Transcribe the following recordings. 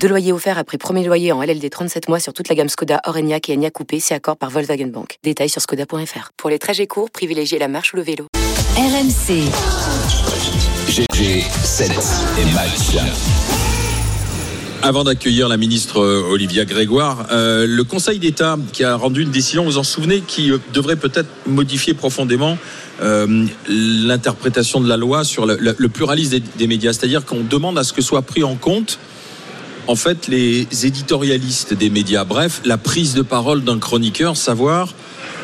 Deux loyers offerts après premier loyer en LLD 37 mois sur toute la gamme Skoda, Orenia et Enya Coupé, c'est accord par Volkswagen Bank. Détails sur skoda.fr. Pour les trajets courts, privilégiez la marche ou le vélo. RMC. GG 7 et match. Avant d'accueillir la ministre euh, Olivia Grégoire, euh, le Conseil d'État qui a rendu une décision, vous en souvenez, qui euh, devrait peut-être modifier profondément euh, l'interprétation de la loi sur le, le- le pluralisme des, des médias. C'est-à-dire qu'on demande à ce que soit pris en compte en fait les éditorialistes des médias. Bref, la prise de parole d'un chroniqueur, savoir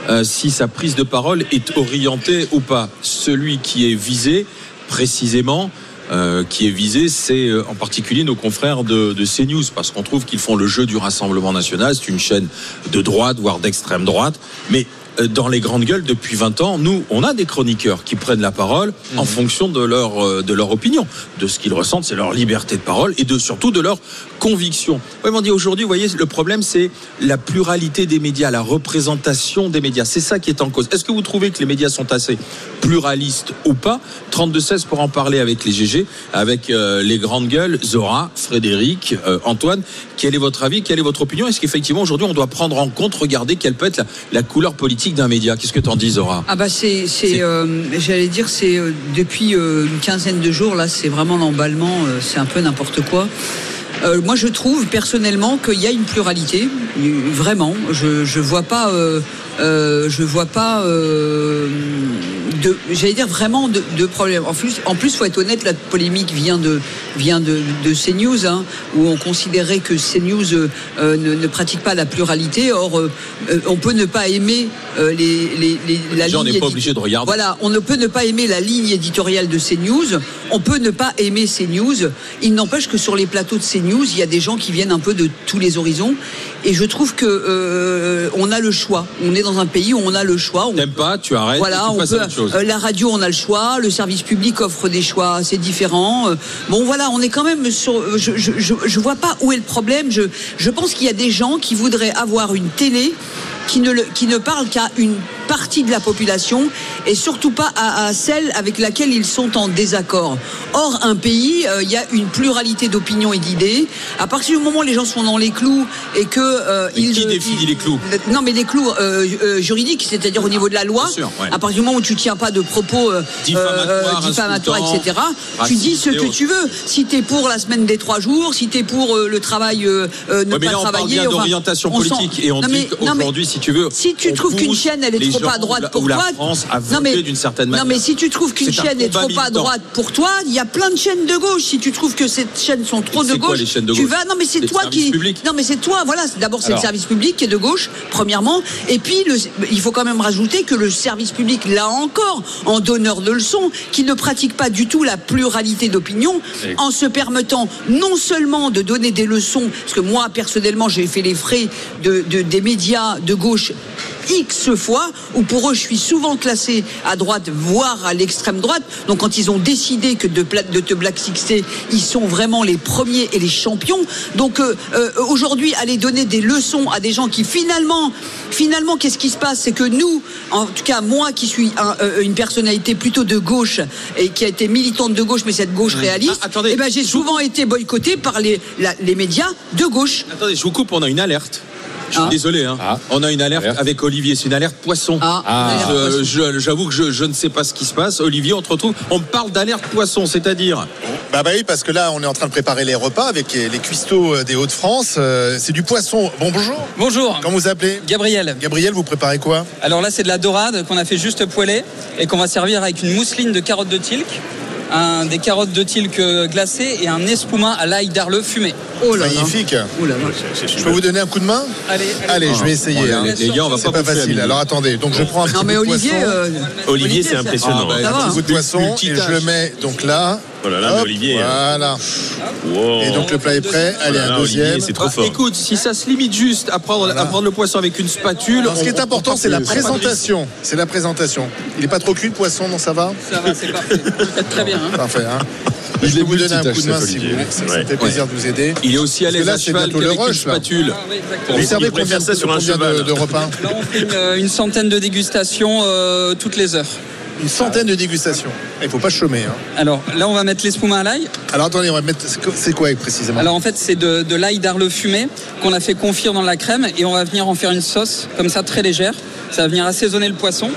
euh, si sa prise de parole est orientée ou pas. Celui qui est visé précisément. euh, qui est visé, c'est euh, en particulier nos confrères de, de CNews, parce qu'on trouve qu'ils font le jeu du Rassemblement national. C'est une chaîne de droite, voire d'extrême droite. Mais dans les grandes gueules, depuis 20 ans, nous, on a des chroniqueurs qui prennent la parole en fonction de leur, euh, de leur opinion, de ce qu'ils ressentent, c'est leur liberté de parole et de surtout de leur conviction. Vraiment dit aujourd'hui, vous voyez, le problème, c'est la pluralité des médias, la représentation des médias. C'est ça qui est en cause. Est-ce que vous trouvez que les médias sont assez pluralistes ou pas? 32-16 pour en parler avec les GG, avec euh, les grandes gueules, Zora, Frédéric, euh, Antoine. Quel est votre avis? Quelle est votre opinion? Est-ce qu'effectivement, aujourd'hui, on doit prendre en compte, regarder quelle peut être la, la couleur politique? D'un média Qu'est-ce que t'en dis, Zora Ah bah c'est, euh, j'allais dire, c'est euh, depuis euh, une quinzaine de jours là, c'est vraiment l'emballement, euh, c'est un peu n'importe quoi. Moi, je trouve personnellement qu'il y a une pluralité, vraiment. Je je vois pas, je vois pas de, j'allais dire vraiment de, de problème. En plus, en plus, faut être honnête, la polémique vient de vient de, de CNews, hein, où on considérait que CNews euh, euh, ne, ne pratique pas la pluralité. Or, euh, euh, on peut ne pas aimer euh, les, les, les- la Déjà, on ligne n'est pas obligé de regarder. Voilà, on ne peut ne pas aimer la ligne éditoriale de CNews. On peut ne pas aimer CNews. Il n'empêche que sur les plateaux de CNews, il y a des gens qui viennent un peu de tous les horizons. Et je trouve que euh, on a le choix. On est dans un pays où on a le choix. On T'aimes pas, tu arrêtes, et voilà, tu on passes peut. à autre chose. Euh, la radio, on a le choix. Le service public offre des choix assez différents. Euh, bon, voilà, on est quand même sur. euh, Je, je, je, je vois pas où est le problème. Je, je pense qu'il y a des gens qui voudraient avoir une télé qui ne, le- qui ne parle qu'à une partie de la population et surtout pas à, à celle avec laquelle ils sont en désaccord. Or, un pays, euh, il y a une pluralité d'opinions et d'idées. À partir du moment où les gens sont dans les clous et que euh, ils qui euh, définit ils- les clous? Non, mais les clous euh, juridiques, c'est-à-dire au niveau de la loi. Bien sûr, ouais. À partir du moment où tu tiens pas de propos Diffamatoires, etc., tu dis ce que tu veux. Si tu es pour la semaine des trois jours, si tu es pour le travail, ne Ouais, mais pas là, on parle travailler. bien enfin, d'orientation on politique et on Non, dit qu'aujourd'hui, si tu veux, Si tu on trouves qu'une chaîne elle est trop à droite pour toi, non voté mais d'une certaine non manière. mais si tu trouves qu'une chaîne est trop à droite pour toi, il y a plein de chaînes de gauche. Si tu trouves que ces chaînes sont trop de gauche, tu vas non mais c'est toi qui non mais c'est toi voilà. D'abord c'est le service public qui est de gauche premièrement et puis il faut quand même rajouter que le service public là encore en donneur de leçons qui ne pratique pas du tout la pluralité d'opinion Oui. en se permettant non seulement de donner des leçons parce que moi personnellement j'ai fait les frais de, de- des médias de gauche X fois, où pour eux je suis souvent classé à droite, voire à l'extrême droite. Donc quand ils ont décidé que de, de te blacklister, ils sont vraiment les premiers et les champions. Donc euh, euh, aujourd'hui, aller donner des leçons à des gens qui finalement, finalement, qu'est-ce qui se passe? C'est que nous, en tout cas moi qui suis un- euh, une personnalité plutôt de gauche et qui a été militante de gauche, mais cette gauche réaliste, Ah, attendez. eh ben, j'ai souvent été boycotté par les, la- les médias de gauche. Attendez, je vous coupe, on a une alerte. Je suis Ah. désolé, hein. Ah. on a une alerte Alerte. avec Olivier, c'est une alerte poisson. Ah, Ah. Je- je- J'avoue que je, je ne sais pas ce qui se passe. Olivier, on te retrouve. On me parle d'alerte poisson, c'est-à-dire Bah, bah oui, parce que là, on est en train de préparer les repas avec les cuistots euh, des Hauts-de-France. Euh, c'est du poisson. Bon, bonjour. Bonjour, Comment vous appelez Gabriel. Gabriel, vous préparez quoi? Alors là, c'est de la dorade qu'on a fait juste poêler et qu'on va servir avec une mousseline de carottes de tilk, un, des carottes de tilk euh, glacées et un espuma à l'ail d'arle fumé. Oh là. Magnifique. Oh là là. Je peux vous donner un coup de main? Allez, Allez, je vais essayer. Hein. les, les gars, on va C'est pas facile. Alors attendez, donc je prends un petit Non mais de Olivier, poisson. euh, Olivier, c'est impressionnant. Ah, bah, un hein. petit bout de poisson et je le mets donc là. Voilà, là, Hop, Olivier. hein. Voilà. Wow. Et donc le plat est prêt. Allez, Voilà, un deuxième. Olivier, c'est trop Bah, fort. écoute, si ça se limite juste à prendre, à prendre le poisson avec une spatule. Alors, ce qui est important, c'est la présentation. C'est la présentation. Il est pas trop cuit le poisson, non ça va Ça va, c'est parfait. Vous faites très bien. hein. Parfait. Hein Il Je est peux vous donner un coup de main si vous voulez. Fait plaisir de vous aider. Il est aussi à l'aise là, à cheval qu'avec une rush, là. spatule. Ah. Vous servez combien, ça de, sur un cheval. de repas Là, on fait une, une centaine de dégustations euh, toutes les heures. Une centaine de dégustations. Il faut pas chômer. hein. Alors là, on va mettre l'espuma à l'ail. Alors attendez, on va mettre. c'est quoi- précisément? Alors en fait, c'est de, de l'ail d'Arle fumé qu'on a fait confire dans la crème et on va venir en faire une sauce comme ça très légère. Ça va venir assaisonner le poisson.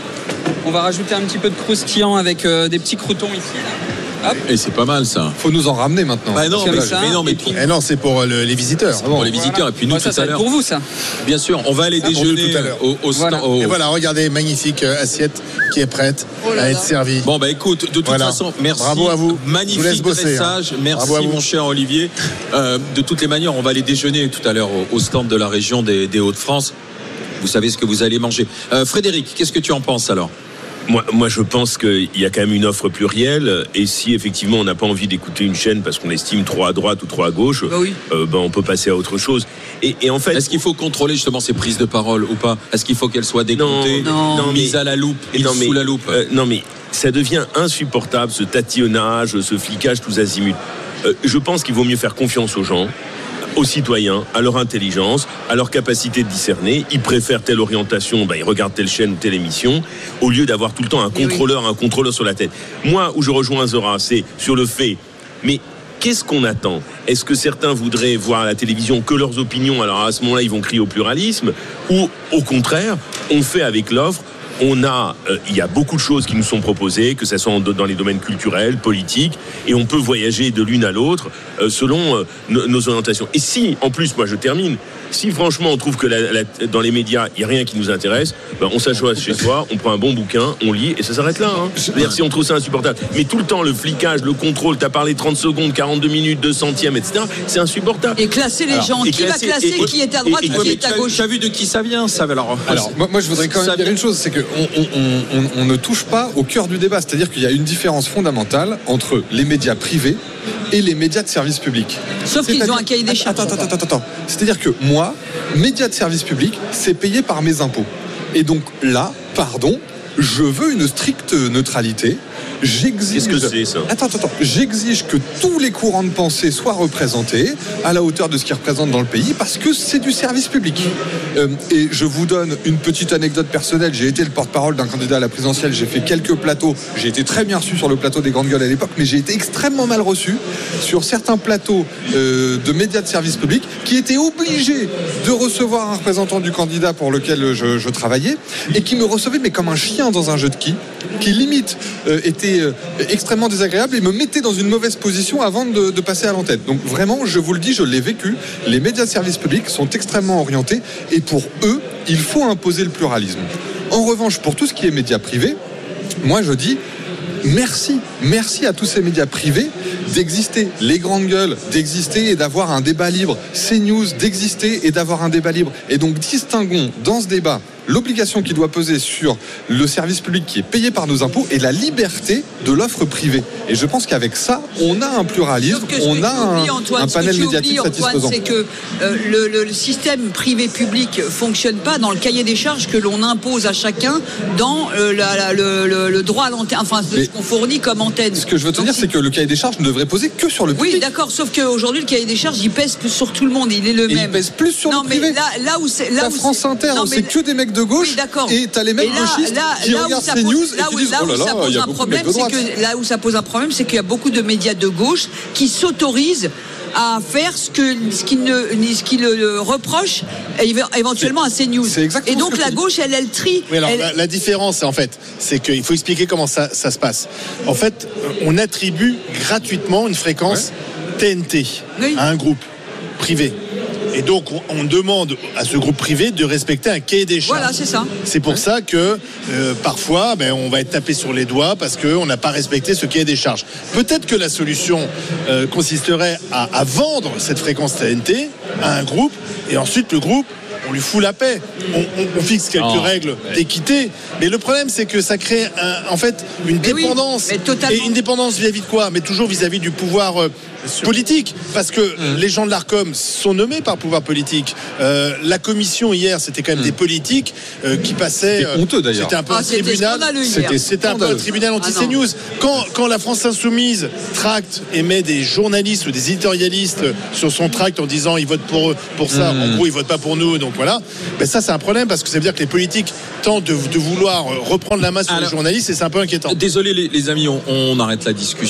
On va rajouter un petit peu de croustillant avec euh, des petits croutons ici. là. Hop. Et c'est pas mal ça. Faut nous en ramener maintenant. Bah non, mais, ça, mais non, mais et puis- Eh non, c'est pour euh, le- les visiteurs. pour les visiteurs et puis nous Bon, ça, tout ça à l'heure. pour vous ça. Bien sûr, on va aller Ça, déjeuner tout à l'heure. au, stand. Au- Et voilà, regardez, magnifique euh, assiette qui est prête à être servie. Bon bah écoute, de toute Voilà. façon, merci. Bravo à vous. Vous Magnifique bosser, hein. dressage. Merci Bravo à vous. mon cher Olivier. Euh, de toutes les manières, on va aller déjeuner tout à l'heure au, au stand de la région des, des Hauts-de-France. Vous savez ce que vous allez manger. Euh, Frédéric, qu'est-ce que tu en penses alors? Moi, moi, je pense qu'il y a quand même une offre plurielle. Et si effectivement on n'a pas envie d'écouter une chaîne parce qu'on estime trop à droite ou trop à gauche, Bah oui. euh, ben, on peut passer à autre chose. Et, et en fait, Est-ce qu'il faut contrôler justement ces prises de parole ou pas? Est-ce qu'il faut qu'elles soient décomptées, Non. Non, mises mais- à la loupe, mises non, mais, sous la loupe? euh, non mais ça devient insupportable ce tatillonnage, ce flicage tous azimuts. Euh, je pense qu'il vaut mieux faire confiance aux gens, aux citoyens, à leur intelligence, à leur capacité de discerner. Ils préfèrent telle orientation, ben, ils regardent telle chaîne ou telle émission, au lieu d'avoir tout le temps un Eh oui. contrôleur, un contrôleur sur la tête. Moi, où je rejoins Zora, c'est sur le fait, mais Qu'est-ce qu'on attend? Est-ce que certains voudraient voir à la télévision que leurs opinions? Alors à ce moment-là, ils vont crier au pluralisme Ou au contraire, on fait avec l'offre on a, euh, il y a beaucoup de choses qui nous sont proposées, que ce soit dans les domaines culturels, politiques, et on peut voyager de l'une à l'autre euh, selon euh, nos, nos orientations. Et si, en plus, moi je termine, si franchement on trouve que la- la- dans les médias il n'y a rien qui nous intéresse, ben, on s'assoit chez soi, on prend un bon bouquin, on lit et ça s'arrête là. Hein. C'est-à-dire si on trouve ça insupportable. Mais tout le temps le flicage, le contrôle, t'as parlé 30 secondes, 42 minutes, 2 centièmes, etc. C'est insupportable. Et classer les Alors, gens. Qui va classer- et- qui est à droite et- et, et- qui est à gauche tu as vu de qui ça vient ça alors Alors, moi, moi, je voudrais quand même dire vient- une chose, c'est qu'on on, on- on- on ne touche pas au cœur du débat. C'est-à-dire qu'il y a une différence fondamentale entre les médias privés et les médias de service public. Sauf qu'ils ont un cahier des charges. Attends, attends, attends, attends. C'est-à-dire que moi, médias de service public, c'est payé par mes impôts. Et donc là, pardon, je veux une stricte neutralité. J'exige. Qu'est-ce que c'est, ça? Attends, attends, attends. J'exige que tous les courants de pensée soient représentés à la hauteur de ce qu'ils représentent dans le pays parce que c'est du service public. Euh, et je vous donne une petite anecdote personnelle. J'ai été le porte-parole d'un candidat à la présidentielle. J'ai fait quelques plateaux. J'ai été très bien reçu sur le plateau des Grandes Gueules à l'époque, mais j'ai été extrêmement mal reçu sur certains plateaux euh, de médias de service public qui étaient obligés de recevoir un représentant du candidat pour lequel je, je travaillais et qui me recevait mais comme un chien dans un jeu de qui, qui limite euh, était euh, extrêmement désagréable et me mettait dans une mauvaise position avant de, passer à l'antenne. Donc vraiment, je vous le dis, je l'ai vécu. Les médias de service public sont extrêmement orientés et pour eux, il faut imposer le pluralisme. En revanche, pour tout ce qui est médias privés, moi je dis merci, merci à tous ces médias privés d'exister, les grandes gueules d'exister et d'avoir un débat libre, CNews d'exister et d'avoir un débat libre. Et donc distinguons dans ce débat l'obligation qui doit peser sur le service public qui est payé par nos impôts et la liberté de l'offre privée. Et je pense qu'avec ça, on a un pluralisme, on a un, Antoine, un ce que panel médiatique satisfaisant. c'est que euh, le, le- le système privé-public fonctionne pas dans le cahier des charges que l'on impose à chacun dans euh, la- la- le, droit à l'antenne, enfin Mais ce qu'on fournit comme antenne. Ce que je veux te Donc, dire, c'est que le cahier des charges ne devrait poser que sur le public. Oui, d'accord, sauf qu'aujourd'hui, le cahier des charges, il pèse plus sur tout le monde, il est le Et même. il pèse plus sur non, le mais privé. là, là où c'est. Là La où France Inter, c'est que des mecs de gauche. Oui, d'accord. Et t'as les mêmes là, gauchistes là, qui là regardent ces pose- news là et qui où- disent là oh où là ça là, pose il y a un beaucoup de que là où ça pose un problème, c'est qu'il y a beaucoup de médias de gauche qui s'autorisent à faire ce que ce ne ce qui le, le reproche éve- éventuellement à CNews. Et donc la gauche, elle, elle trie. Oui, alors Elle- la, la différence, en fait, c'est qu'il faut expliquer comment ça, ça se passe. En fait, on attribue gratuitement une fréquence TNT Oui. à un groupe privé. Et donc, on, on demande à ce groupe privé de respecter un cahier des charges. Voilà, c'est ça. C'est pour ça que euh, parfois, ben, on va être tapé sur les doigts parce qu'on n'a pas respecté ce cahier des charges. Peut-être que la solution euh, consisterait à, à vendre cette fréquence TNT à un groupe et ensuite le groupe, on lui fout la paix. On, on- on fixe quelques règles d'équité, mais le problème c'est que ça crée un- en fait une Mais oui, dépendance. mais totalement. Et une dépendance vis-à-vis de quoi? Mais toujours vis-à-vis du pouvoir euh, politique, parce que Mmh. les gens de l'Arcom sont nommés par le pouvoir politique. Euh, la commission hier, c'était quand même des politiques euh, qui passaient. C'était honteux, d'ailleurs. C'était un peu Ah, un c'était tribunal. C'était un peu un tribunal Ah, anti-CNews. quand, quand la France Insoumise tracte et met des journalistes ou des éditorialistes sur son tract en disant ils votent pour eux, pour ça, Mmh. en gros ils votent pas pour nous, donc voilà. Ben ça c'est un problème parce que ça veut dire que les politiques tentent de, de vouloir reprendre la main sur les journalistes et c'est un peu inquiétant. Désolé les, les amis, on, on arrête la discussion.